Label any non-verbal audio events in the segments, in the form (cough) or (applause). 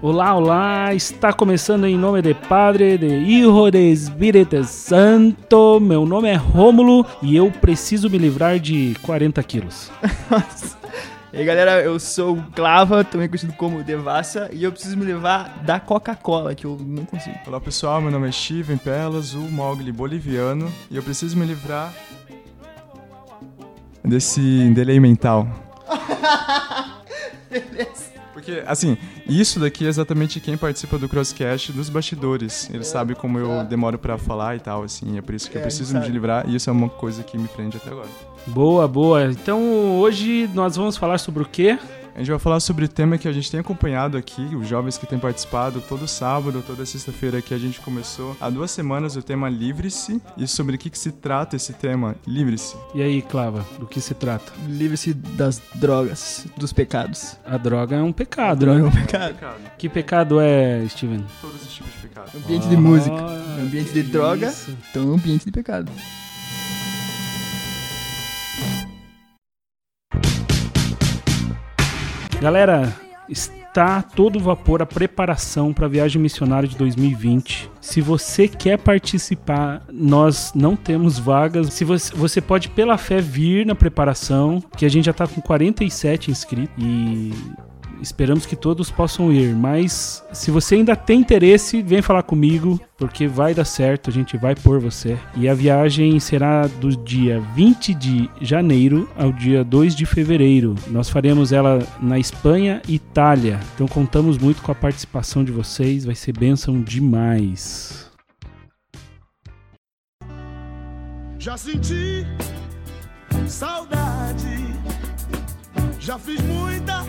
Olá, olá, está começando em nome de Padre, de Hijo de Espírito Santo. Meu nome é Rômulo e eu preciso me livrar de 40 quilos. (laughs) E aí galera, eu sou o Clava, também conhecido como Devassa, e eu preciso me levar da Coca-Cola, que eu não consigo. Olá pessoal, meu nome é Steven Pelas, o Mogli boliviano, e eu preciso me livrar desse delay mental. Beleza. (laughs) Porque, assim, isso daqui é exatamente quem participa do Crosscast dos bastidores. Ele sabe como eu demoro pra falar e tal, assim, é por isso que É, eu preciso me livrar, e isso é uma coisa que me prende até agora. Boa, boa. Então hoje nós vamos falar sobre o quê? A gente vai falar sobre o tema que a gente tem acompanhado aqui, os jovens que têm participado todo sábado, toda sexta-feira que a gente começou há duas semanas o tema Livre-se. E sobre o que, que se trata esse tema Livre-se? E aí, Clava, do que se trata? Livre-se das drogas, dos pecados. A droga é um pecado, Droga é né? um pecado. Que pecado é, Steven? Todos os tipos de pecado. Ambiente de música. Ah, Ambiente de droga, isso. então é um ambiente de pecado. Galera, está todo vapor a preparação para a viagem missionária de 2020. Se você quer participar, nós não temos vagas. Se você, você pode pela fé vir na preparação, que a gente já está com 47 inscritos e esperamos que todos possam ir. Mas se você ainda tem interesse, vem falar comigo, porque vai dar certo, a gente vai por você. E a viagem será do dia 20 de janeiro ao dia 2 de fevereiro. Nós faremos ela na Espanha e Itália. Então contamos muito com a participação de vocês, vai ser bênção demais. Já senti saudade, já fiz muita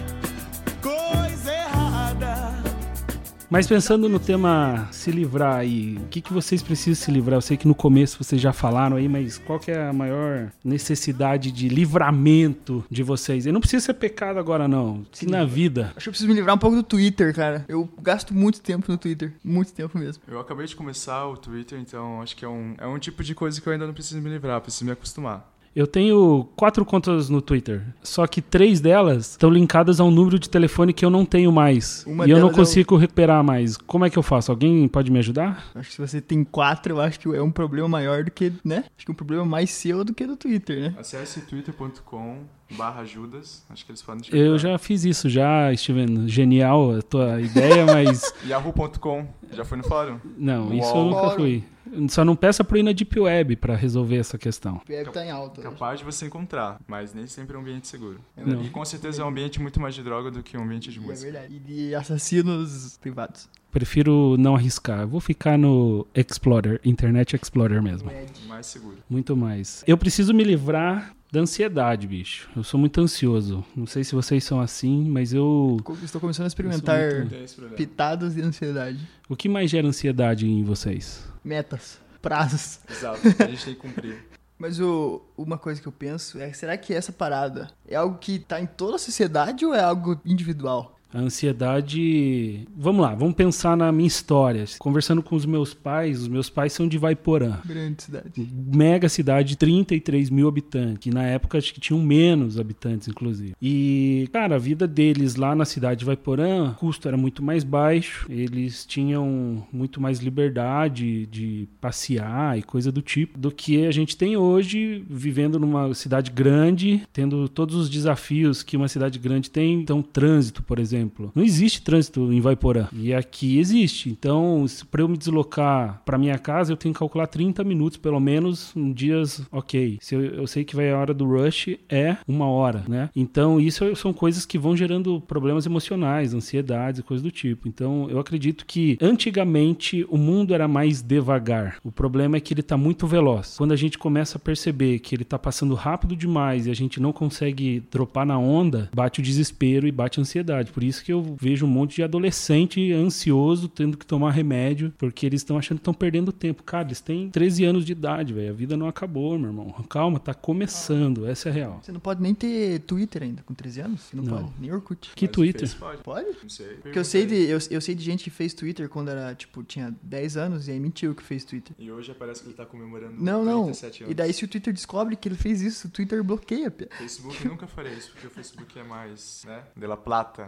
Mas pensando no tema se livrar aí, o que, que vocês precisam se livrar? Eu sei que no começo vocês já falaram aí, mas qual que é a maior necessidade de livramento de vocês? E não precisa ser pecado agora não, se na vida. Acho que eu preciso me livrar um pouco do Twitter, cara. Eu gasto muito tempo no Twitter. Muito tempo mesmo. Eu acabei de começar o Twitter, então acho que é um, é um tipo de coisa que eu ainda não preciso me livrar, preciso me acostumar. Eu tenho quatro contas no Twitter, só que três delas estão linkadas a um número de telefone que eu não tenho mais. Uma e eu não delas é consigo recuperar mais. Como é que eu faço? Alguém pode me ajudar? Acho que se você tem quatro, eu acho que é um problema maior do que, né? Acho que é um problema mais seu do que do Twitter, né? Acesse twitter.com barra Judas, acho que eles podem te Eu já fiz isso já, Steven. Genial a tua ideia, (laughs) mas Yahoo.com, já foi no fórum? Não, isso eu nunca fui. Só não peça pro ir na Deep Web pra resolver essa questão. O web tá em alta. Capaz de você encontrar, mas nem sempre é um ambiente seguro. Não. E com certeza é um ambiente muito mais de droga do que um ambiente de É música. verdade. E de assassinos privados. Prefiro não arriscar. Vou ficar no Explorer, Internet Explorer mesmo. Mais seguro. Muito mais. Eu preciso me livrar da ansiedade, bicho. Eu sou muito ansioso. Não sei se vocês são assim, mas eu. Estou começando a experimentar problema. pitadas de ansiedade. O que mais gera ansiedade em vocês? Metas. Prazos. Exato, a gente tem que cumprir. (laughs) Mas o, uma coisa que eu penso é, será que essa parada é algo que tá em toda a sociedade ou é algo individual? A ansiedade. Vamos lá, vamos pensar na minha história. Conversando com os meus pais, os meus pais são de Vaiporã. Grande cidade. mega cidade, 33 mil habitantes, que na época acho que tinham menos habitantes, inclusive. E, cara, a vida deles lá na cidade de Vaiporã, o custo era muito mais baixo, eles tinham muito mais liberdade de passear e coisa do tipo, do que a gente tem hoje, vivendo numa cidade grande, tendo todos os desafios que uma cidade grande tem. Então, trânsito, por exemplo. Não existe trânsito em Vaiporã. E aqui existe. Então, para eu me deslocar para minha casa, eu tenho que calcular 30 minutos, pelo menos, em dias ok. Se eu, eu sei que vai a hora do rush, é uma hora, né? Então, isso são coisas que vão gerando problemas emocionais, ansiedades e coisas do tipo. Então, eu acredito que antigamente o mundo era mais devagar. O problema é que ele tá muito veloz. Quando a gente começa a perceber que ele tá passando rápido demais e a gente não consegue dropar na onda, bate o desespero e bate a ansiedade. Por isso que eu vejo um monte de adolescente ansioso tendo que tomar remédio porque eles estão achando que estão perdendo tempo. Cara, eles têm 13 anos de idade, velho. A vida não acabou, meu irmão. Calma, tá começando. Essa é a real. Você não pode nem ter Twitter ainda, com 13 anos? Você não, Não. pode. Nem Orkut. Que Mas Twitter? Pode. Pode? Não sei. Porque eu sei, de, eu, eu sei de gente que fez Twitter quando era, tipo, tinha 10 anos e aí mentiu que fez Twitter. E hoje parece que ele tá comemorando Não, não. 47 anos. E daí se o Twitter descobre que ele fez isso, o Twitter bloqueia. Facebook nunca faria isso, porque o Facebook é mais, né? De la plata.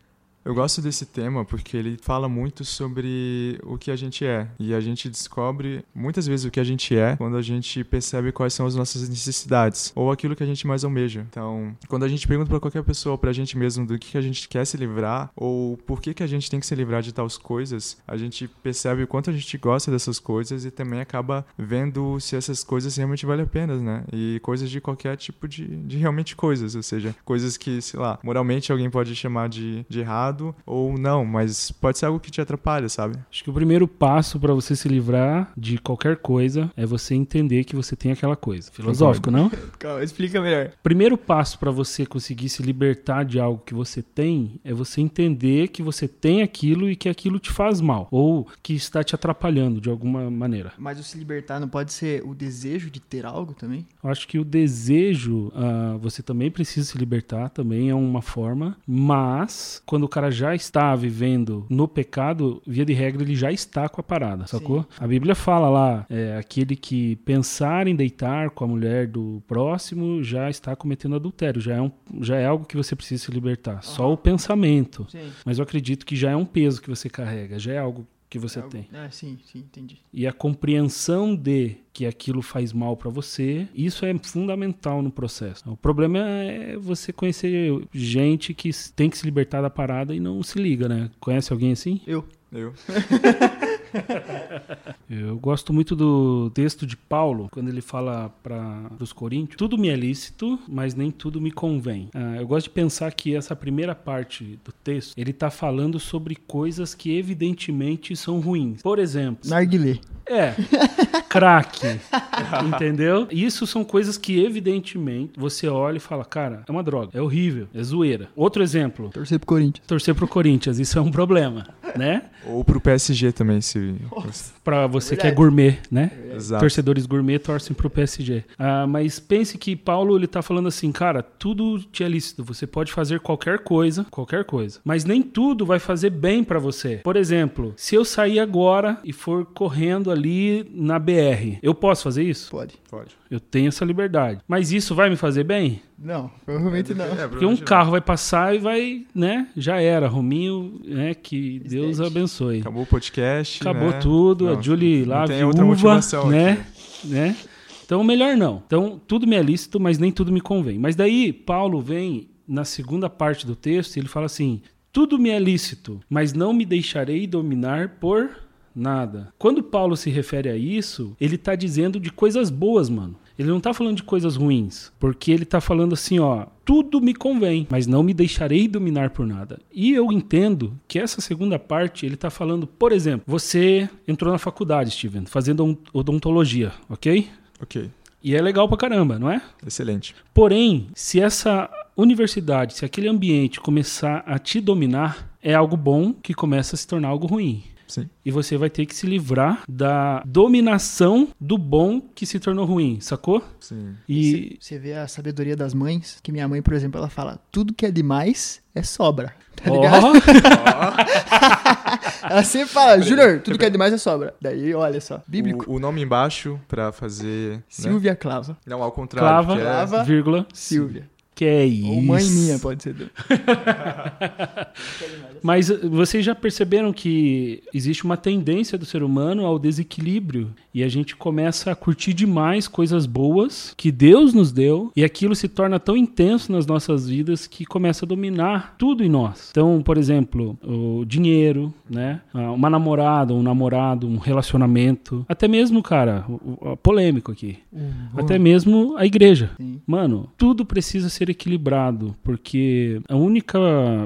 Eu gosto desse tema porque ele fala muito sobre o que a gente é. E a gente descobre muitas vezes o que a gente é quando a gente percebe quais são as nossas necessidades ou aquilo que a gente mais almeja. Então, quando a gente pergunta para qualquer pessoa, pra gente mesmo, do que a gente quer se livrar ou por que, que a gente tem que se livrar de tais coisas, a gente percebe o quanto a gente gosta dessas coisas e também acaba vendo se essas coisas realmente valem a pena, né? E coisas de qualquer tipo de, de realmente coisas, ou seja, coisas que, sei lá, moralmente alguém pode chamar de, de errado ou não, mas pode ser algo que te atrapalha, sabe? Acho que o primeiro passo para você se livrar de qualquer coisa é você entender que você tem aquela coisa. Filosófico, não? (laughs) Calma, explica melhor. Primeiro passo para você conseguir se libertar de algo que você tem é você entender que você tem aquilo e que aquilo te faz mal ou que está te atrapalhando de alguma maneira. Mas o se libertar não pode ser o desejo de ter algo também? Eu acho que o desejo, ah, você também precisa se libertar, também é uma forma, mas quando o cara já está vivendo no pecado, via de regra, ele já está com a parada, sacou? A Bíblia fala lá, é, aquele que pensar em deitar com a mulher do próximo já está cometendo adultério, já é, um, já é algo que você precisa se libertar. Só o pensamento. Sim. Mas eu acredito que já é um peso que você carrega, já é algo que você tem. Ah, sim, sim, entendi. E a compreensão de que aquilo faz mal pra você, isso é fundamental no processo. O problema é você conhecer gente que tem que se libertar da parada e não se liga, né? Conhece alguém assim? Eu. Eu. (laughs) (laughs) Eu gosto muito do texto de Paulo, quando ele fala para os coríntios: tudo me é lícito, mas nem tudo me convém. Ah, eu gosto de pensar que essa primeira parte do texto ele está falando sobre coisas que evidentemente são ruins. Por exemplo, Narguilé. é (laughs) crack, entendeu? Isso são coisas que evidentemente você olha e fala, cara, é uma droga, é horrível, é zoeira. Outro exemplo, Torcer pro Corinthians. torcer pro Corinthians, isso é um problema, né? Ou pro PSG também, se. Pra você que é gourmet, né? Exato. Torcedores gourmet torcem pro PSG. Ah, mas pense que Paulo ele tá falando assim, cara, tudo te é lícito. Você pode fazer qualquer coisa, qualquer coisa. Mas nem tudo vai fazer bem pra você. Por exemplo, se eu sair agora e for correndo ali na BR, eu posso fazer isso? Pode. Pode. Eu tenho essa liberdade. Mas isso vai me fazer bem? Não, provavelmente não. É, Porque um carro vai passar e vai, né? Já era. Rominho, né? Que Deus abençoe. Acabou o podcast. Acabou né? tudo, a Não, Julie não lá, tem viúva, outra motivação né? aqui. né? Então, melhor não. Então, tudo me é lícito, mas nem tudo me convém. Mas daí, Paulo vem na segunda parte do texto e ele fala assim: tudo me é lícito, mas não me deixarei dominar por nada. Quando Paulo se refere a isso, ele tá dizendo de coisas boas, mano. Ele não tá falando de coisas ruins, porque ele tá falando assim, ó, tudo me convém, mas não me deixarei dominar por nada. E eu entendo que essa segunda parte, ele tá falando, por exemplo, você entrou na faculdade, Steven, fazendo on- odontologia, ok? Ok, E é legal pra caramba, não é? excelente. Porém, se essa universidade, se aquele ambiente começar a te dominar, é algo bom que começa a se tornar algo ruim. Sim. E você vai ter que se livrar da dominação do bom que se tornou ruim, sacou? Sim. E Você vê a sabedoria das mães, que minha mãe, por exemplo, ela fala, tudo que é demais é sobra. (laughs) Tá Ó, ligado? (laughs) Ela sempre fala, Júnior, tudo que é demais é sobra. Daí, olha só, bíblico. O, o nome embaixo pra fazer. Né? Silvia Clava. Não, ao contrário. clava, que é- Clava. vírgula, Silvia. Que é isso. Ou mãe minha, pode ser. (laughs) Mas uh, vocês já perceberam que existe uma tendência do ser humano ao desequilíbrio e a gente começa a curtir demais coisas boas que Deus nos deu e aquilo se torna tão intenso nas nossas vidas que começa a dominar tudo em nós. Então, por exemplo, o dinheiro, né? Ah, Uma namorada, um namorado, um relacionamento, até mesmo, cara, polêmico aqui, até mesmo a igreja. Sim. Mano, tudo precisa ser equilibrado, porque a única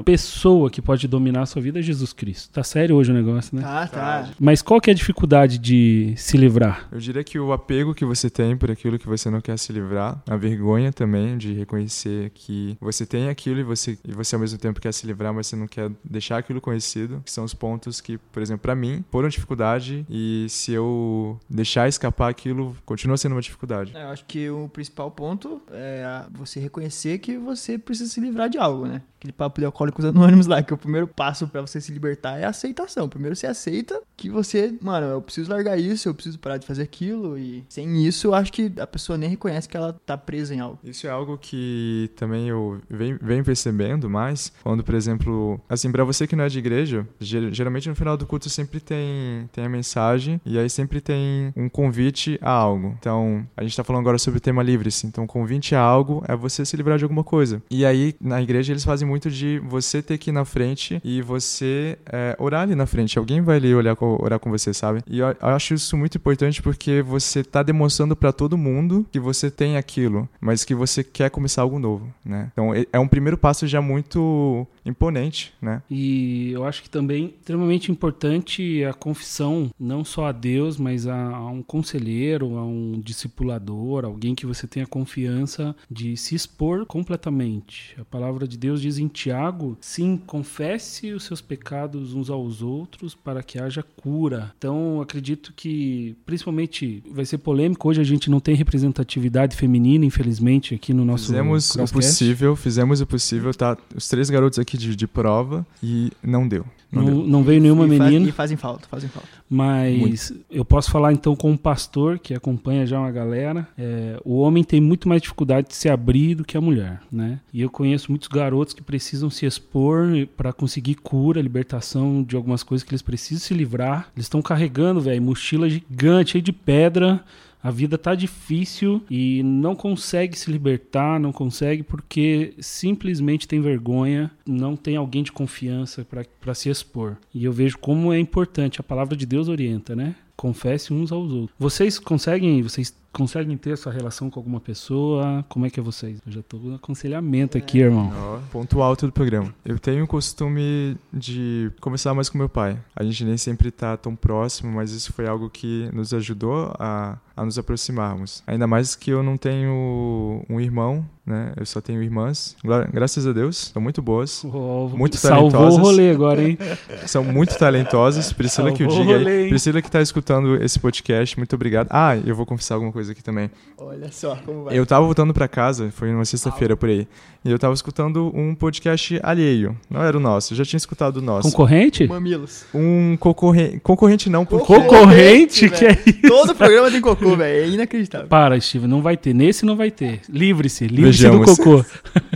pessoa que pode dominar a sua vida é Jesus Cristo. Tá sério hoje o negócio, né? Tá, tá. Mas qual que é a dificuldade de se livrar? Eu diria que o apego que você tem por aquilo que você não quer se livrar, a vergonha também de reconhecer que você tem aquilo e você, e você ao mesmo tempo quer se livrar, mas você não quer deixar aquilo conhecido, que são os pontos que, por exemplo, pra mim, foram dificuldade e se eu deixar escapar aquilo, continua sendo uma dificuldade. É, Eu acho que o principal ponto é você reconhecer reconhecer que você precisa se livrar de algo, né? Aquele papo de alcoólicos anônimos lá, que o primeiro passo pra você se libertar é a aceitação. Primeiro você aceita que você, mano, eu preciso largar isso, eu preciso parar de fazer aquilo. E sem isso, eu acho que a pessoa nem reconhece que ela tá presa em algo. Isso é algo que também eu venho, percebendo mais quando, por exemplo, assim, pra você que não é de igreja, ger- geralmente no final do culto sempre tem, tem a mensagem e aí sempre tem um convite a algo. Então, a gente tá falando agora sobre o tema livre-se. Então, convite a algo é você se livrar de alguma coisa. E aí, na igreja, eles fazem muito de você ter que ir na frente e você é, orar ali na frente. Alguém vai ali olhar orar com você, sabe? E eu, eu acho isso muito importante porque você tá demonstrando pra todo mundo que você tem aquilo, mas que você quer começar algo novo, né? Então, é um primeiro passo já muito imponente, né? E eu acho que também extremamente importante a confissão, não só a Deus, mas a, a um conselheiro, a um discipulador, alguém que você tenha confiança de se expor completamente. A palavra de Deus diz em Tiago: sim, confesse os seus pecados uns aos outros para que haja cura. Então, acredito que, principalmente, vai ser polêmico. Hoje a gente não tem representatividade feminina, infelizmente, aqui no nosso fizemos o possível, fizemos o possível, tá? Os três garotos aqui de, de prova e não deu. Não, Não, deu. não veio nenhuma e, menina. e fazem falta, fazem falta. Mas eu posso falar então com um pastor que acompanha já uma galera. É, o homem tem muito mais dificuldade de se abrir do que a mulher, né? E eu conheço muitos garotos que precisam se expor para conseguir cura, libertação de algumas coisas que eles precisam se livrar. Eles estão carregando, velho, mochila gigante, cheia de pedra. A vida tá difícil e não consegue se libertar, não consegue porque simplesmente tem vergonha, não tem alguém de confiança para se expor. E eu vejo como é importante, a palavra de Deus orienta, né? Confesse uns aos outros. Vocês conseguem, vocês conseguem ter essa relação com alguma pessoa? Como é que é vocês? Eu já tô no aconselhamento aqui, irmão. Ó, ponto alto do programa. Eu tenho o costume de conversar mais com meu pai. A gente nem sempre tá tão próximo, mas isso foi algo que nos ajudou a, a nos aproximarmos. Ainda mais que eu não tenho um irmão, né? Eu só tenho irmãs. Gra- Graças a Deus, são muito boas. Oh, Muito Salvou o talentosas. rolê agora, hein? (laughs) São muito talentosas. Priscila que o Salvou o diga rolê, aí. Priscila que tá escutando esse podcast, muito obrigado. Ah, eu vou confessar alguma coisa aqui também. Olha só como vai. Eu tava voltando pra casa, foi numa sexta-feira por aí, e eu tava escutando um podcast alheio. Não era o nosso, eu já tinha escutado o nosso. Concorrente? Mamilos. Um concorrente. Concorrente não, porque. Concorrente? Que é isso? Todo programa tem cocô, velho. É inacreditável. Para, Steve, não vai ter. Nesse não vai ter. Livre-se, livre-se do cocô. (laughs)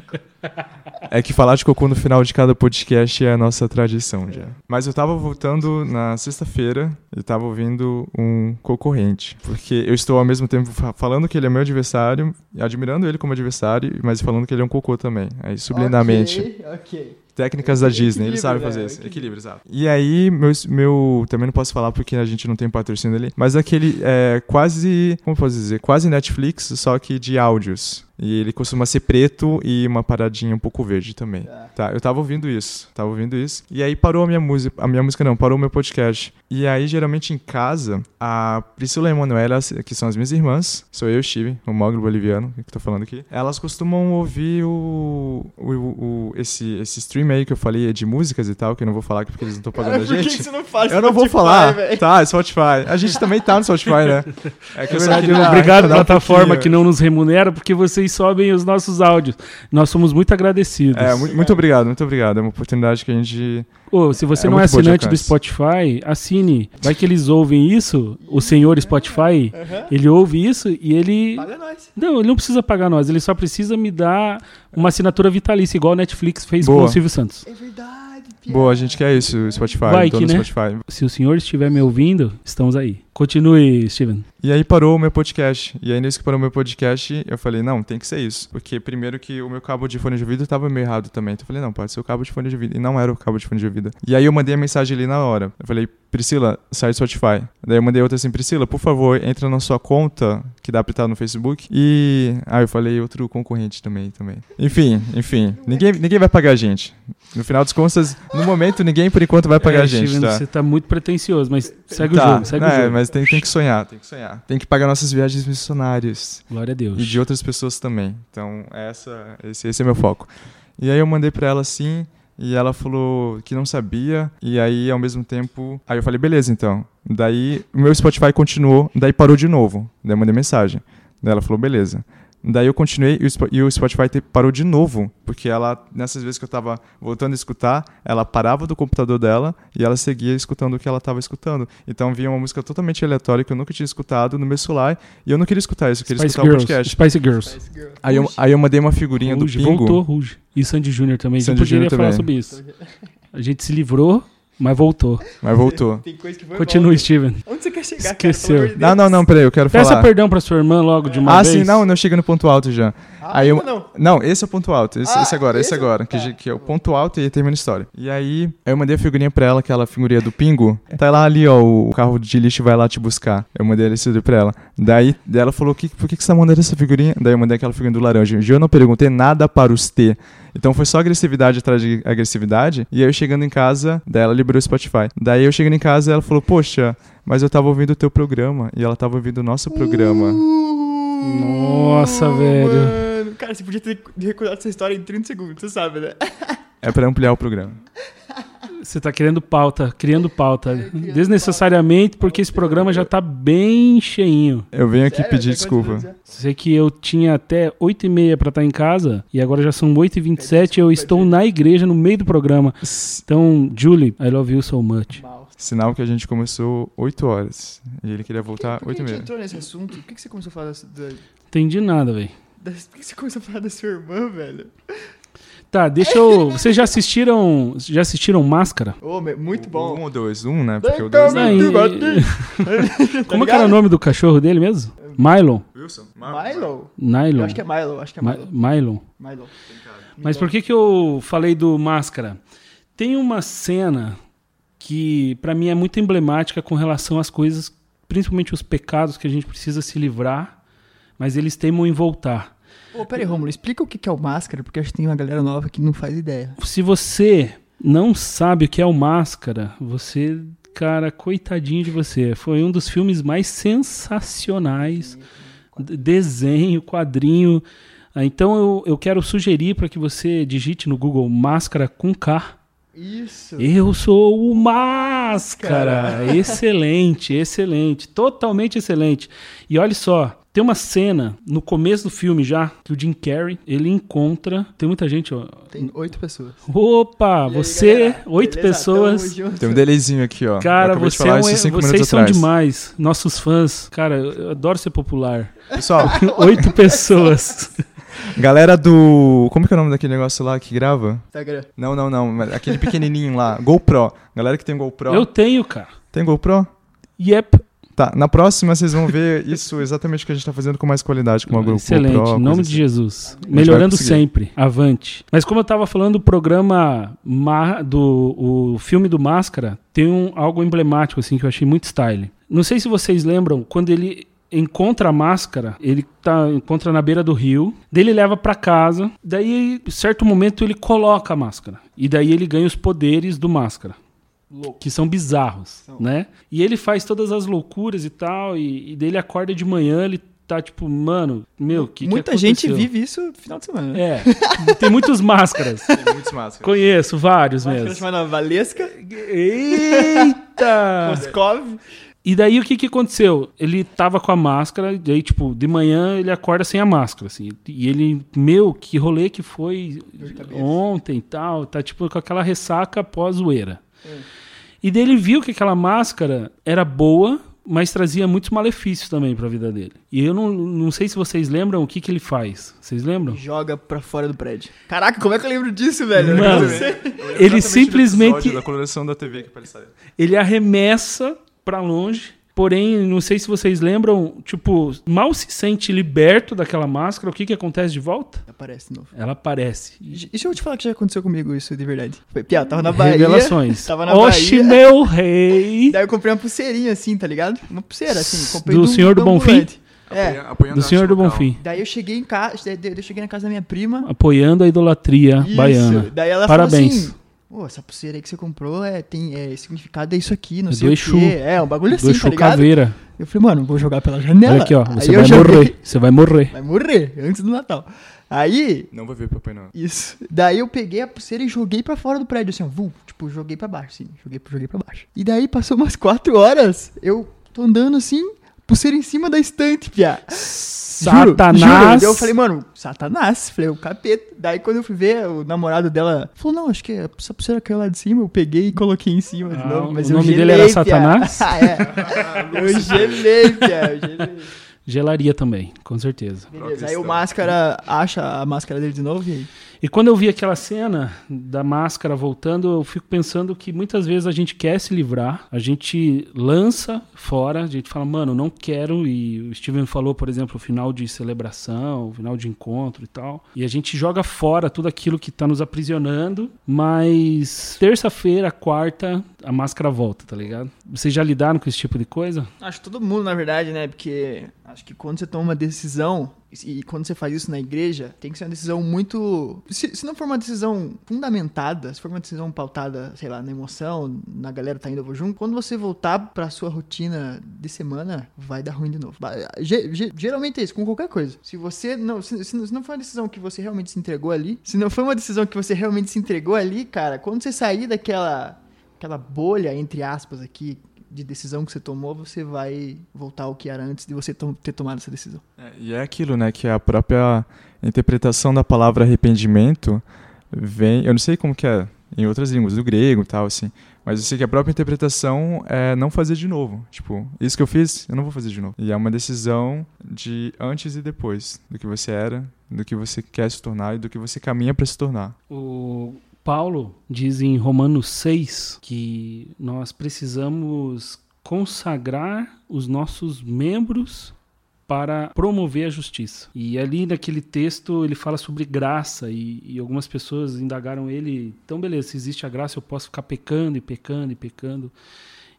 É que falar de cocô no final de cada podcast é a nossa tradição já. Mas eu tava voltando na sexta-feira e tava ouvindo um concorrente. Porque eu estou ao mesmo tempo fa- falando que ele é meu adversário, admirando ele como adversário, mas falando que ele é um cocô também. Aí, subliminamente. Ok, ok. Técnicas da Disney, Equilíbrio, sabem né? fazer isso. Equilíbrio. Exato. E aí, meu, meu. Também não posso falar porque a gente não tem patrocínio ali. Mas aquele é quase. Como posso dizer? Quase Netflix, só que de áudios. E ele costuma ser preto e uma paradinha um pouco verde também. Tá. Tá, eu tava ouvindo isso. Tava ouvindo isso. E aí parou a minha música. A minha música não, parou o meu podcast. E aí, geralmente em casa, a Priscila e a Emanuela, que são as minhas irmãs, sou eu, Steve, o moglo boliviano, que tô falando aqui. Elas costumam ouvir o, o, o- esse, esse stream aí que eu falei de músicas e tal, que eu não vou falar aqui porque eles não estão pagando Cara, a (laughs) por que gente. você não faz Eu não vou falar. velho? Tá, Spotify. A gente também tá no Spotify, né? (laughs) É que eu só Verdade, queria obrigado, dar um plataforma pouquinho. que não nos remunera, porque vocês sobem os nossos áudios. Nós somos muito agradecidos. É, muito, muito obrigado, muito obrigado. É uma oportunidade que a gente. Ô, se você é não é assinante do. Spotify, assine. Vai que eles ouvem isso, o senhor Spotify, Aham. ele ouve isso e ele. Paga nós. Não, ele não precisa pagar nós, ele só precisa me dar uma assinatura vitalícia, igual a Netflix fez com Boa. o Silvio Santos. É verdade. Boa, a gente quer isso, Spotify. Vai que, né? Spotify. Se o senhor estiver me ouvindo, estamos aí. Continue, Steven. E aí parou o meu podcast. E aí, nisso que parou o meu podcast, eu falei, não, tem que ser isso. Porque primeiro que o meu cabo de fone de ouvido tava meio errado também. Então eu falei, não, pode ser o cabo de fone de ouvido. E não era o cabo de fone de ouvido. E aí eu mandei a mensagem ali na hora. Eu falei, Priscila, sai do Spotify. Daí eu mandei outra assim, Priscila, por favor, entra na sua conta, que dá pra estar no Facebook. E. Ah, eu falei outro concorrente também, também. Enfim, enfim. Ninguém, ninguém vai pagar a gente. No final das contas, no momento, ninguém por enquanto vai pagar É, a gente, Steven, tá? Você tá muito pretencioso, mas segue Tá, o jogo, segue é, o jogo. mas tem, tem que sonhar, tem que sonhar. Tem que pagar nossas viagens missionárias Glória a Deus. e de outras pessoas também. Então, essa, esse, esse é meu foco. E aí eu mandei pra ela assim, e ela falou que não sabia, e aí ao mesmo tempo, aí eu falei, beleza então. Daí o meu Spotify continuou, daí parou de novo. Daí eu mandei mensagem. Daí ela falou, beleza. Daí eu continuei e o Spo- o Spotify parou de novo, porque ela, nessas vezes que eu tava voltando a escutar, ela parava do computador dela e ela seguia escutando o que ela tava escutando. Então vinha uma música totalmente aleatória que eu nunca tinha escutado no meu celular e eu não queria escutar isso, eu queria Spice escutar o Girls. podcast. Spice Girls. Aí eu, aí eu mandei uma figurinha Ruge, do Pingo. voltou, Ruge. E Sandy Júnior também. Sandy a gente poderia Júnior falar também. sobre isso. A gente se livrou, mas voltou. Mas voltou. Tem coisa que foi Continue, Steven. Onde você quer chegar, Esqueceu. cara? De Não, não, não, peraí, eu quero Peça falar. perdão pra sua irmã logo de uma Ah, vez. sim, não, não chega no ponto alto já. Ah, Aí eu- não. Não, esse é o ponto alto. Esse, Ah, esse agora, esse esse? agora. Que, Tá. ge- que é o ponto alto e aí termina a história. E aí, eu mandei a figurinha pra ela, aquela figurinha do Pingo. Tá lá ali, ó, o carro de lixo vai lá te buscar. Eu mandei esse pra ela. Daí, ela falou, que, por que, que você tá mandando essa figurinha? Daí eu mandei aquela figurinha do laranja. Eu não perguntei nada para os T. Então foi só agressividade atrás de agressividade. E aí eu chegando em casa, daí ela liberou o Spotify. Daí eu chegando em casa, ela falou, poxa, mas eu tava ouvindo o teu programa. E ela tava ouvindo o nosso programa. Nossa, velho. Mano, cara, você podia ter recordado essa história em 30 segundos, você sabe, né? É pra ampliar o programa. (laughs) Você tá querendo pauta, criando pauta. Desnecessariamente, porque esse programa já tá bem cheinho. Eu venho aqui Sério? pedir desculpa. Sei que eu tinha até 8 e meia pra estar em casa e agora já são 8 e 27 e eu estou na igreja no meio do programa. Então, Julie, I love you so much. Mal. Sinal que a gente começou 8 horas. E ele queria voltar Por que 8 e a gente meia. entrou nesse assunto? Por que que você começou a falar da, Entendi nada, velho. (laughs) Por que você começou a falar da sua irmã, velho? Tá, deixa eu. Vocês já assistiram. Já assistiram Máscara? Me- muito bom. Um ou dois? Um, né? Porque o dois não. Tá (laughs) Como é que era o ligado? nome do cachorro dele mesmo? Mylon. Wilson? Milo? Nylon. Eu acho que é Milo, acho que é Ma- Milo. Mylon. Milo. Mas por que que eu falei do Máscara? Tem uma cena que pra mim é muito emblemática com relação às coisas, principalmente os pecados que a gente precisa se livrar, mas eles teimam em voltar. Ô, pera aí, Romulo, explica o que é o máscara, porque acho que tem uma galera nova que não faz ideia. Se você não sabe o que é o Máscara, você, cara, coitadinho de você. Foi um dos filmes mais sensacionais. D- Desenho, quadrinho. Ah, Então eu, eu quero sugerir para que você digite no Google Máscara com K. Isso. Eu sou o Máscara. excelente, excelente. Totalmente excelente. E olha só, tem uma cena no começo do filme já que o Jim Carrey, ele encontra, tem muita gente, ó. Tem oito pessoas. Opa, aí, você, galera? oito Beleza? pessoas. Tem um delayzinho aqui, ó. Cara, você falar é um, isso cinco vocês são atrás. demais. Nossos fãs. Cara, eu adoro ser popular. Pessoal, (laughs) Oito pessoas. (laughs) galera do... Como que é o nome daquele negócio lá que grava? Instagram. Não, não, não. Aquele pequenininho lá. GoPro. Galera que tem GoPro. Eu tenho, cara. Tem GoPro? Yep. Tá, na próxima vocês vão ver isso exatamente o que a gente tá fazendo com mais qualidade, com uma GoPro. Excelente. coisa Em nome assim. de Jesus. Melhorando sempre. Avante. Mas como eu tava falando do programa Ma- do o filme do Máscara, tem um, algo emblemático assim que eu achei muito style. Não sei se vocês lembram quando ele encontra a máscara, ele tá encontra na beira do rio, daí ele leva pra casa, daí em certo momento ele coloca a máscara e daí ele ganha os poderes do máscara. Que são bizarros, né? E ele faz todas as loucuras e tal, e, e daí ele acorda de manhã, ele tá tipo, mano, meu, que que Muita gente aconteceu? vive isso no final de semana. né? É, (laughs) tem muitos máscaras. Tem muitos máscaras. Conheço vários Máscara mesmo. chamada Valesca, Eita! (laughs) Moscov. E daí o que que aconteceu? Ele tava com a máscara, e aí, tipo, de manhã ele acorda sem a máscara, assim. E ele, meu, que rolê que foi ontem e tal, tá tipo com aquela ressaca pós-zoeira. E daí ele viu que aquela máscara era boa, mas trazia muitos malefícios também pra vida dele. E eu não, não sei se vocês lembram o que que ele faz. Vocês lembram? Joga pra fora do prédio. Caraca, como é que eu lembro disso, velho? Mano, Eu não sei. ele simplesmente Da coloração da TV que apareceu. ele arremessa pra longe. Porém, não sei se vocês lembram, tipo, mal se sente liberto daquela máscara, o que que acontece de volta? Aparece de novo. Ela aparece. E Deixa eu te falar que já aconteceu comigo isso de verdade. Foi, Pia, tava na Bahia. Revelações. Tava na Oxe, Bahia. meu rei! (laughs) Daí eu comprei uma pulseirinha assim, tá ligado? Uma pulseira assim. Comprei Do Senhor do Bonfim? ambulante. É. Do Senhor do Bonfim. Daí eu cheguei em casa, daí eu cheguei na casa da minha prima. Apoiando a idolatria Isso. baiana. Daí ela Parabéns. falou assim: Pô, essa pulseira aí que você comprou é, tem é, significado é isso aqui, não É sei do o Exu. quê. É, um bagulho assim, Do tá ligado? Caveira. Eu falei, mano, vou jogar pela janela. Olha aqui, ó. Aí Você eu vai joguei. morrer. Você vai morrer. Vai morrer, antes do Natal. Aí, Não vai ver Papai Noel. isso. Daí eu peguei a pulseira e joguei pra fora do prédio, assim, ó. Vum, tipo, joguei pra baixo, assim. Joguei, joguei pra baixo. E daí passou umas quatro horas, eu tô andando assim, pulseira em cima da estante, piá. Satanás. Juro, juro. Daí eu falei, mano, Satanás. Falei, o capeta. Daí quando eu fui ver, o namorado dela falou, não, acho que essa pulseira caiu lá de cima. Eu peguei e coloquei em cima de Ah, novo. Mas o eu nome gelei, dele era. Satanás? (laughs) ah, é. eu gelei, piá. Eu gelei. Gelaria também, com certeza. Beleza, aí o Máscara acha a máscara dele de novo e aí? E quando eu vi aquela cena da máscara voltando, eu fico pensando que muitas vezes a gente quer se livrar, a gente lança fora, a gente fala, mano, não quero. E o Steven falou, por exemplo, o final de celebração, o final de encontro e tal. E a gente joga fora tudo aquilo que tá nos aprisionando, mas terça-feira, quarta, a máscara volta, tá ligado? Vocês já lidaram com esse tipo de coisa? Acho que todo mundo, na verdade, né? Porque acho que quando você toma uma decisão, e quando você faz isso na igreja, tem que ser uma decisão muito. Se, se não for uma decisão fundamentada, se for uma decisão pautada, sei lá, na emoção, na galera tá indo vou junto, quando você voltar pra sua rotina de semana, vai dar ruim de novo. Ge- geralmente é isso, com qualquer coisa. Se você não. Se, se não foi uma decisão que você realmente se entregou ali, se não foi uma decisão que você realmente se entregou ali, cara, quando você sair daquela aquela bolha, entre aspas, aqui, de decisão que você tomou, você vai voltar ao que era antes de você to- ter tomado essa decisão. É, e é aquilo, né, que a própria interpretação da palavra arrependimento vem, eu não sei como que é em outras línguas, do grego e tal, assim, mas eu sei que a própria interpretação é não fazer de novo. Tipo, isso que eu fiz, eu não vou fazer de novo. E é uma decisão de antes e depois, do que você era, do que você quer se tornar e do que você caminha para se tornar. O Paulo diz em Romanos 6 que nós precisamos consagrar os nossos membros para promover a justiça. E ali naquele texto ele fala sobre graça e, e algumas pessoas indagaram ele, então beleza, se existe a graça eu posso ficar pecando e pecando e pecando.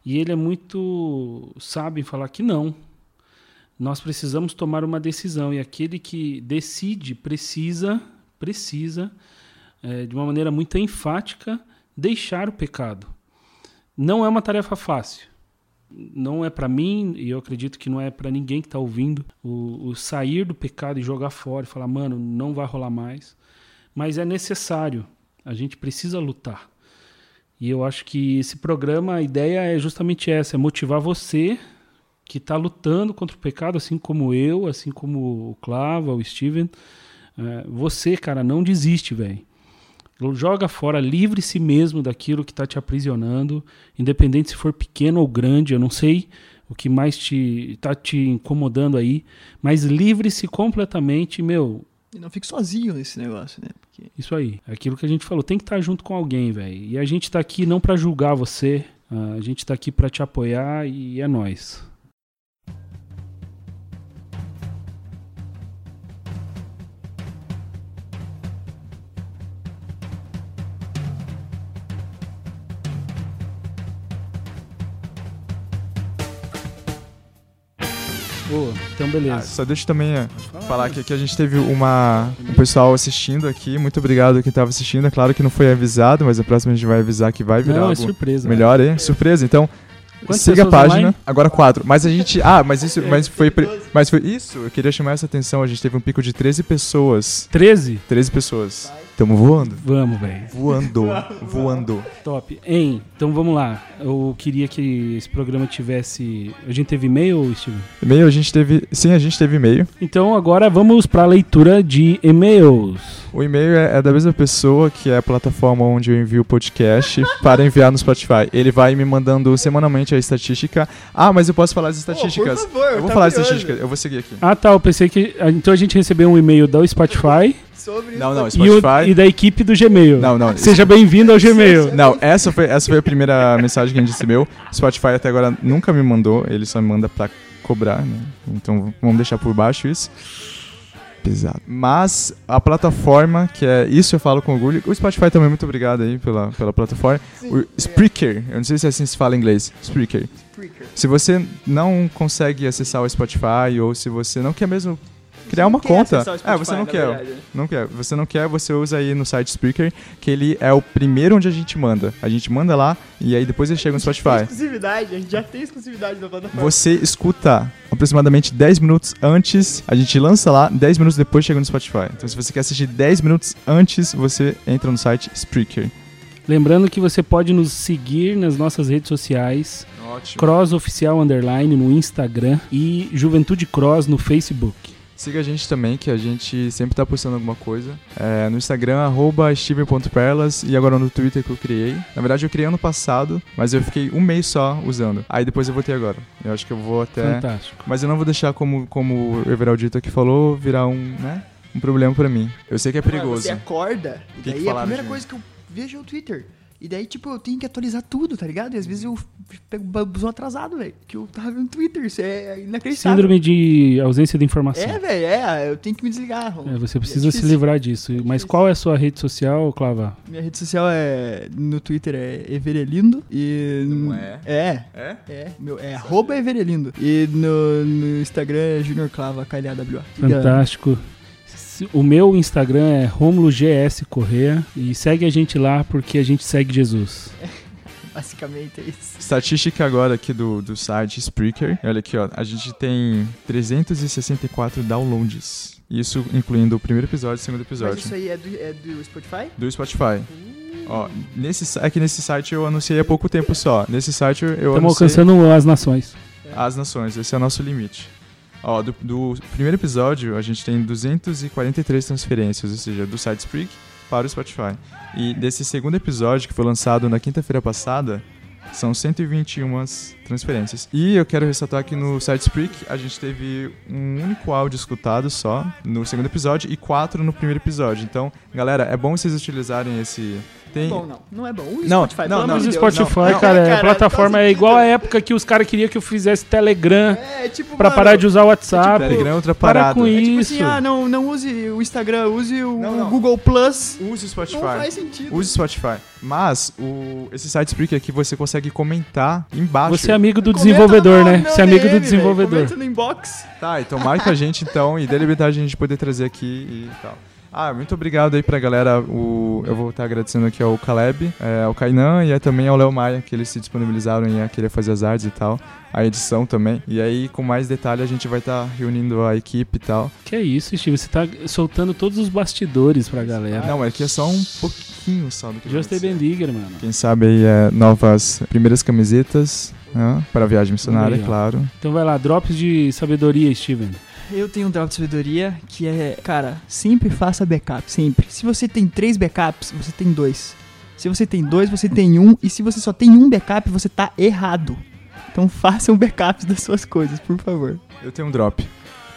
E ele é muito sábio em falar que não. Nós precisamos tomar uma decisão e aquele que decide precisa precisa é, de uma maneira muito enfática, deixar o pecado. Não é uma tarefa fácil. Não é para mim, e eu acredito que não é para ninguém que está ouvindo, o, o sair do pecado e jogar fora e falar, mano, não vai rolar mais. Mas é necessário. A gente precisa lutar. E eu acho que esse programa, a ideia é justamente essa: é motivar você que está lutando contra o pecado, assim como eu, assim como o Clava, o Steven. É, você, cara, não desiste, velho. Joga fora, livre-se mesmo daquilo que está te aprisionando, independente se for pequeno ou grande, eu não sei o que mais te tá te incomodando aí, mas livre-se completamente, meu. E não fique sozinho nesse negócio, né? Porque Isso aí, é aquilo que a gente falou, tem que estar junto com alguém, velho. E a gente tá aqui não para julgar você, a gente tá aqui para te apoiar e é nós. Pô, então Ah, beleza. só deixa eu também é, falar que aqui a gente teve uma, um pessoal assistindo aqui. Muito obrigado a quem estava assistindo. É claro que não foi avisado, mas a próxima a gente vai avisar que vai virar Não, é surpresa. melhor, hein? Surpresa. Então, Quantas siga a página. online? Agora quatro. Mas a gente. Ah, mas isso. Mas foi, mas foi isso. Eu queria chamar essa atenção. A gente teve um pico de 13 pessoas. 13? 13 pessoas. Tamo voando? Vamos, velho. Voando. (laughs) Voando. Top. Hein, então vamos lá. Eu queria que esse programa tivesse. A gente teve e-mail, Steven? E-mail a gente teve. Sim, a gente teve e-mail. Então agora vamos para a leitura de e-mails. O e-mail é, é da mesma pessoa que é a plataforma onde eu envio o podcast (laughs) para enviar no Spotify. Ele vai me mandando semanalmente a estatística. Ah, mas eu posso falar as estatísticas. por favor, eu vou tá falar as estatísticas. Eu vou seguir aqui. Ah, tá. Eu pensei que. ah, Então a gente recebeu um e-mail do Spotify, Sobre Não, não, e, o- Spotify. e da equipe do Gmail. Não, não. Seja bem-vindo ao Gmail. Não, essa foi, essa foi a primeira mensagem que a gente recebeu. Spotify até agora nunca me mandou, ele só me manda pra cobrar, né? Então vamos deixar por baixo isso. Pesado. Mas a plataforma, que é isso eu falo com orgulho. O Spotify também, muito obrigado aí pela, pela plataforma. O Spreaker, eu não sei se assim se fala em inglês. Spreaker. Spreaker. Se você não consegue acessar o Spotify ou se você não quer mesmo criar uma conta. o É, Spotify, você não quer. verdade? Não quer. Você não quer, você usa aí no site Spreaker, que ele é o primeiro onde a gente manda. A gente manda lá e aí depois ele chega no Tem Spotify. exclusividade, a gente já tem exclusividade da plataforma. Você escuta aproximadamente 10 minutos antes, a gente lança lá, 10 minutos depois chega no Spotify. Então se você quer assistir 10 minutos antes, você entra no site Spreaker. Lembrando que você pode nos seguir nas nossas redes sociais. Ótimo. Cross Oficial Underline no Instagram e Juventude Cross no Facebook. Siga a gente também, que a gente sempre tá postando alguma coisa. É, no Instagram, arroba steven.perlas e agora no Twitter que eu criei. Na verdade, eu criei ano passado, mas eu fiquei um mês só usando. Aí depois eu voltei agora. Eu acho que eu vou até... Fantástico. Mas eu não vou deixar, como, como o Everaldito aqui falou, virar um, né? Um problema pra mim. Eu sei que é perigoso. Você acorda, e Que que daí a falaram primeira coisa que eu vejo é o Twitter. E daí, tipo, eu tenho que atualizar tudo, tá ligado? E às vezes eu pego babuzão atrasado, velho. Que eu tava vendo Twitter, isso é inacreditável. Síndrome de ausência de informação. É, velho, é, eu tenho que me desligar. É, você precisa se difícil. livrar disso. Mas qual é a sua rede social, Clava? Minha rede social é. No Twitter é Everelindo. E. Não é? É. É? É, meu, é arroba Everelindo. E no, no Instagram é Junior Clava, KLAWA. Fantástico. O meu Instagram é Romulo GS Correa e segue a gente lá porque a gente segue Jesus. (laughs) Basicamente é isso. Estatística agora aqui do, do site Spreaker. Olha aqui, ó. A gente tem 364 downloads. Isso incluindo o primeiro episódio e o segundo Mas episódio. isso aí é do, é do Spotify? Do Spotify. Ó, nesse, si- aqui nesse site eu anunciei há pouco tempo só. Nesse site eu Estamos anunciei alcançando as nações. as nações. Esse é o nosso limite. Ó, do, do primeiro episódio a gente tem 243 transferências, ou seja, do site Spreak para o Spotify. E desse segundo episódio, que foi lançado na quinta-feira passada, são 121 transferências. E eu quero ressaltar que no site Spreak a gente teve um único áudio escutado só no segundo episódio e quatro no primeiro episódio. Então, galera, é bom vocês utilizarem esse. Tem... Bom, não. Não é bom. Use Não, Spotify, não, não, o. Spotify, não, cara, não, a plataforma cara, é igual a sentido. época que os caras queriam que eu fizesse Telegram É, tipo, pra mano, parar de usar o WhatsApp. Telegram é outra Para parada. com É tipo isso. assim, ah, não, não use o Instagram, use o Não, não. Google Plus. Use o Spotify. Não faz sentido. Use o Spotify. Mas o, esse site Spreaker aqui você consegue comentar embaixo. Você é amigo do Comenta desenvolvedor, no- né? Você é amigo do DM, desenvolvedor. velho. Comenta no inbox. Tá, então marca a gente então e dê liberdade a gente poder trazer aqui e tal. Ah, muito obrigado aí pra galera. O, eu vou estar agradecendo aqui ao Caleb, é, ao Kainan e aí também ao Léo Maia, que eles se disponibilizaram em a querer fazer as artes e tal. A edição também. E aí, com mais detalhe, a gente vai estar reunindo a equipe e tal. Que é isso, Steve? Você tá soltando todos os bastidores pra galera. Não, aqui é só um pouquinho só do que Just. Bendiger, mano. Quem sabe aí é novas primeiras camisetas né, para a viagem missionária, Aí, é claro. Então vai lá, drops de sabedoria, Steven. Eu tenho um drop de sabedoria que é, cara, sempre faça backup, sempre. Se você tem três backups, você tem dois. Se você tem dois, você tem um. E se você só tem um backup, você tá errado. Então façam backups das suas coisas, por favor. Eu tenho um drop.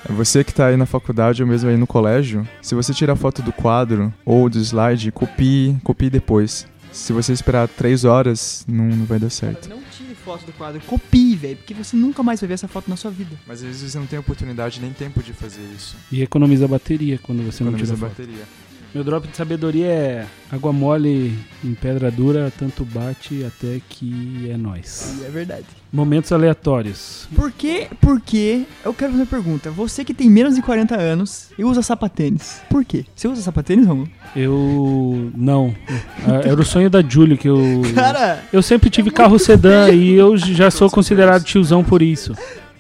É Você que tá aí na faculdade ou mesmo aí no colégio, se você tirar foto do quadro ou do slide, copie, copie depois. Se você esperar três horas, não, não vai dar certo. Não tire foto do quadro, copie, velho, porque você nunca mais vai ver essa foto na sua vida. Mas às vezes você não tem oportunidade nem tempo de fazer isso. E economiza bateria quando você não Economiza tira foto. bateria. Meu drop de sabedoria é água mole em pedra dura, tanto bate até que é nós. É verdade. Momentos aleatórios. Por que, porque, eu quero fazer uma pergunta. Você que tem menos de 40 anos e usa sapatênis, por quê? Você usa sapatênis, Romulo? Eu. Não. Ah, Era o sonho da Julie que eu. Cara, Eu sempre tive carro sedã e eu já sou considerado tiozão por isso.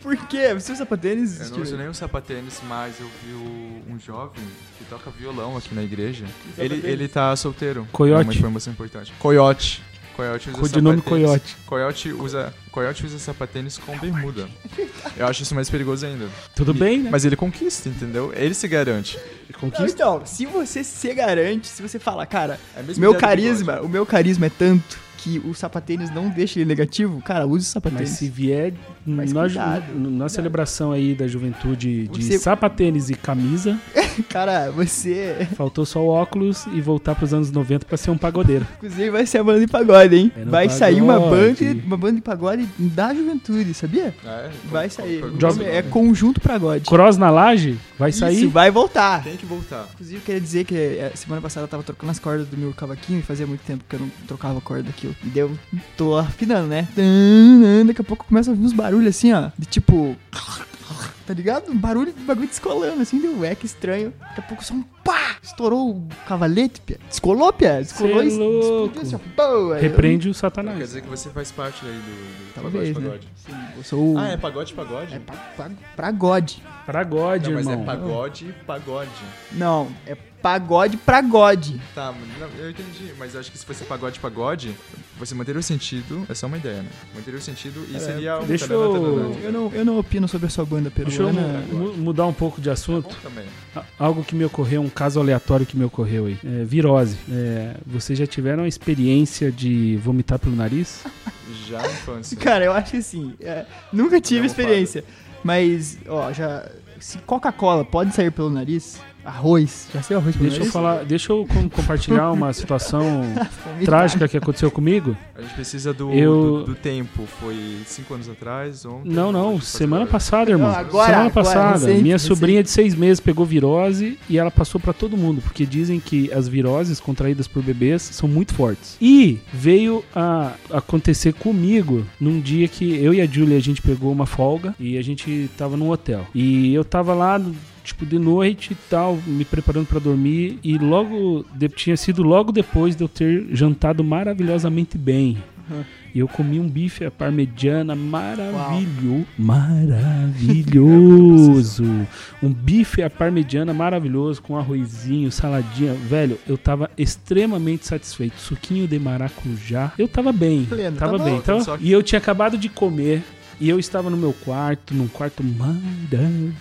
Por quê? Você usa sapatênis? Eu não uso nem um sapatênis, mas eu vi o- um jovem que toca violão aqui na igreja. Ele, sapatênis? ele tá solteiro. Coiote. É uma informação importante. Coiote. Coiote usa Codinome sapatênis. Coiote. Coiote usa, Coiote usa sapatênis com bermuda. (laughs) Eu acho isso mais perigoso ainda. Tudo E- bem, né? Mas ele conquista, entendeu? Ele se garante. Não, Conquista. então, se você se garante, se você fala, cara, É mesmo meu do carisma, o meu carisma é tanto que o sapatênis não deixa ele negativo, cara, use o Mas sapatênis. se vier Mas na, cuidado, na cuidado. celebração aí da juventude de Você- sapatênis e camisa, (laughs) Cara, você, faltou só o óculos e voltar pros anos 90 pra ser um pagodeiro. (laughs) inclusive, vai ser a banda de pagode, hein? É vai sair uma pagode. banda, uma banda de pagode da juventude, sabia? É, Vai sair. Job- é Conjunto Pagode. Cross na laje? Vai sair? Isso, vai voltar. Tem que voltar. Inclusive, eu queria dizer que eh, semana passada eu tava trocando as cordas do meu cavaquinho e fazia muito tempo que eu não trocava a corda aqui. E daí eu tô afinando, né? Daqui a pouco começa a ouvir uns barulhos assim, ó. De tipo. Tá ligado? Um barulho, um bagulho descolando, assim, deu é que estranho. Daqui a pouco só um pá! Estourou o cavalete, pia. Descolou, pia. Descolou Cê é e louco. explodiu assim, ó. Aí eu- Repreende o Quer satanás. dizer que você faz parte aí do, do Talvez, pagode, né? pagode. Sim, eu sou. Ah, é pagode, pagode? É pa, pa, pra God. Pra God, Não, mas irmão. é pagode, pagode. Não, é pagode pra God. Tá, eu entendi, mas eu acho que se fosse pagode pagode, você manteria o sentido, é só uma ideia, né? Manteria o sentido e seria um deixa eu- tanana. Eu não, eu não opino sobre a sua banda Deixa eu peruana. mu- mudar um pouco de assunto. A- Algo que me ocorreu, um caso aleatório que me ocorreu aí. É, virose. É, vocês já tiveram a experiência de vomitar pelo nariz? (laughs) Já na infância. Cara, eu acho que sim. É, nunca tive experiência. Mas, ó, já. Se Coca-Cola pode sair pelo nariz, arroz, já saiu arroz Deixa eu nariz? falar, deixa eu com- compartilhar uma situação (laughs) Vomitar. trágica que aconteceu comigo. A gente precisa do, Eu- do, do tempo. Foi cinco anos atrás? Ontem, Não, não, semana agora. passada, irmão. Não, agora, semana agora, passada. recente, Minha recente. sobrinha de seis meses pegou virose e ela passou pra todo mundo, porque dizem que as viroses contraídas por bebês são muito fortes. E veio a acontecer comigo num dia que eu e a Julia a gente pegou uma folga e a gente tava num hotel. E eu tava lá tipo de noite e tal, me preparando pra dormir e logo de- tinha sido logo depois de eu ter jantado maravilhosamente bem. E eu comi um bife à parmegiana maravilhoso. Maravilhoso. um bife à parmegiana maravilhoso com arrozinho, saladinha. Velho, eu tava extremamente satisfeito. Suquinho de maracujá. Eu tava bem. Pleno, tava tava bem. Tava- só que- E eu tinha acabado de comer. E eu estava no meu quarto, num quarto maravilhoso.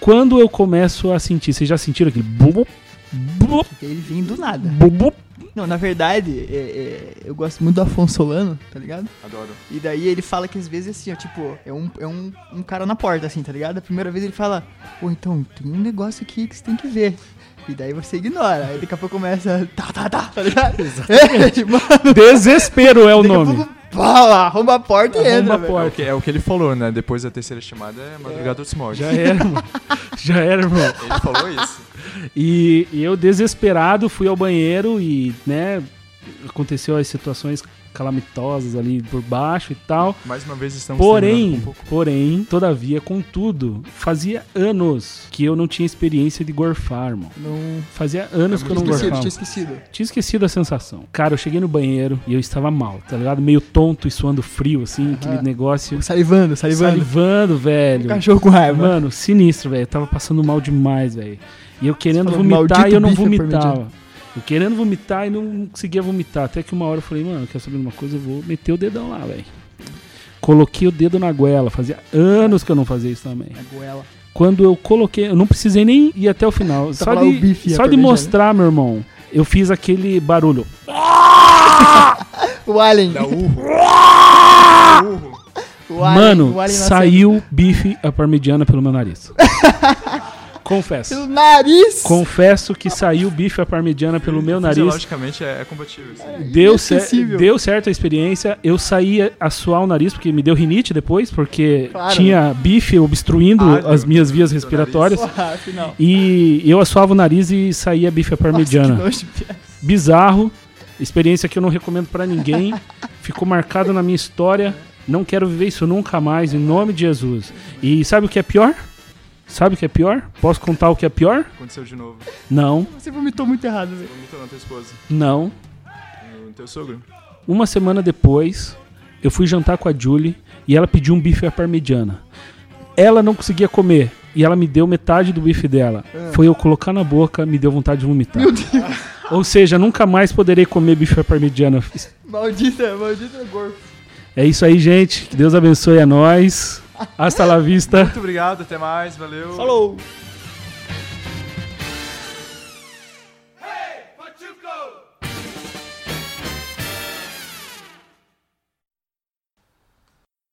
Quando eu começo a sentir, vocês já sentiram aquele bum, bum, Porque ele vem do nada. bum, bum? Não, na verdade, é- é, eu gosto muito do Afonso Solano, tá ligado? Adoro. E daí ele fala que às vezes assim, ó, tipo, é um, é um, um cara na porta, assim, tá ligado? A primeira vez ele fala, pô, então, tem um negócio aqui que você tem que ver. E daí você ignora. Aí daqui a pouco começa, tá, tá, tá, tá ligado? (laughs) É, tipo, Desespero é o daqui a nome. pouco, pá, arromba a porta e Arromba entra, a velho. porta. É o, que, é o que ele falou, né? Depois da terceira chamada é madrugada dos mortos. Já era, mano. (laughs) Já era, irmão. Ele falou isso. E, e eu, desesperado, fui ao banheiro e, né, aconteceu as situações calamitosas ali por baixo e tal. Mais uma vez estamos Porém, um pouco. porém, todavia, contudo, fazia anos que eu não tinha experiência de gorfar, irmão. Não... Fazia anos É que eu não Esquecido, gorfava. tinha esquecido. Tinha esquecido a sensação. Cara, eu cheguei no banheiro e eu estava mal, tá ligado? Meio tonto e suando frio, assim, aquele negócio. Salivando, salivando. Salivando, velho. Um cachorro com raiva. Mano, sinistro, velho. Eu tava passando mal demais, velho. E eu querendo vomitar "Maldito e eu não vomitava. Parmegiano." Eu querendo vomitar e não conseguia vomitar. Até que uma hora eu falei, mano, quer saber de uma coisa? Eu vou meter o dedão lá, velho. Coloquei o dedo na goela. Fazia anos que eu não fazia isso também. A goela. Quando eu coloquei, eu não precisei nem ir até o final. Só lá o de, bife a só de mostrar, meu irmão, eu fiz aquele barulho. (laughs) (laughs) O Alien. Mano, o Alien saiu bife à parmegiana pelo meu nariz. (laughs) Confesso. Pelo nariz. Confesso que saiu bife à parmegiana pelo meu nariz. Logicamente é, é compatível. assim. Deu, cer deu certo a experiência. Eu saí a suar o nariz, porque me deu rinite depois, porque Claro. tinha bife obstruindo Alho as minhas vias respiratórias. Porra, afinal. E eu assoava o nariz e saía bife à parmegiana. Bizarro. Experiência que eu não recomendo pra ninguém. (laughs) Ficou marcado na minha história. Não quero viver isso nunca mais, em nome de Jesus. E sabe o que é pior? Sabe o que é pior? Posso contar o que é pior? Aconteceu de novo. Não, Você vomitou muito errado, velho. Vomitou na tua esposa. não. No teu sogro. Uma semana depois, eu fui jantar com a Julie e ela pediu um bife à parmegiana. Ela não conseguia comer e ela me deu metade do bife dela. Foi eu colocar na boca, me deu vontade de vomitar. Meu Deus. (laughs) Ou seja, nunca mais poderei comer bife à parmegiana. Maldita, maldita gorfo. É isso aí, gente. Que Deus abençoe a nós. Hasta la vista. Muito obrigado, até mais, valeu. Falou.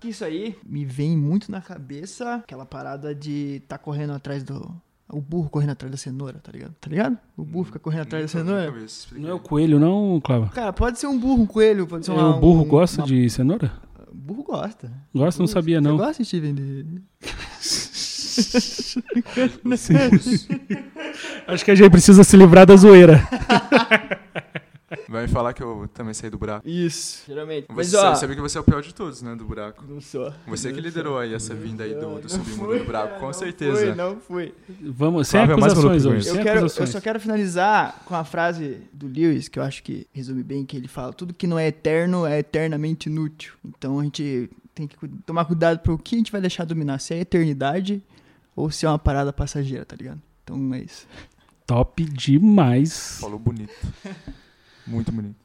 Isso aí me vem muito na cabeça aquela parada de tá correndo atrás do. O burro correndo atrás da cenoura, tá ligado? Tá ligado? O burro fica correndo atrás da cenoura. Não é o coelho, não, Clava? Cara, pode ser um burro, um coelho, pode ser É, uma, o burro um- gosta uma- de cenoura? Burro gosta. Gosta, não sabia, não. Você gosta, Steven? De... (laughs) Acho que a gente precisa se livrar da zoeira. (laughs) Vai me falar que eu também saí do buraco. Isso, geralmente. Mas, Você ó, sabe, que você é o pior de todos, né, do buraco. não sou. Você que Não liderou aí essa vinda aí do, do submundo fui, do buraco, cara, com não certeza. Fui, não fui. Vamos, sem Flávio mais acusações hoje. que Eu, quero, eu acusações. só quero finalizar com a frase do Lewis, que eu acho que resume bem, que ele fala, tudo que não é eterno é eternamente inútil. Então a gente tem que tomar cuidado pro que a gente vai deixar dominar, se é a eternidade ou se é uma parada passageira, tá ligado? Então é isso. Top demais. Falou bonito. (laughs) Muito bonito.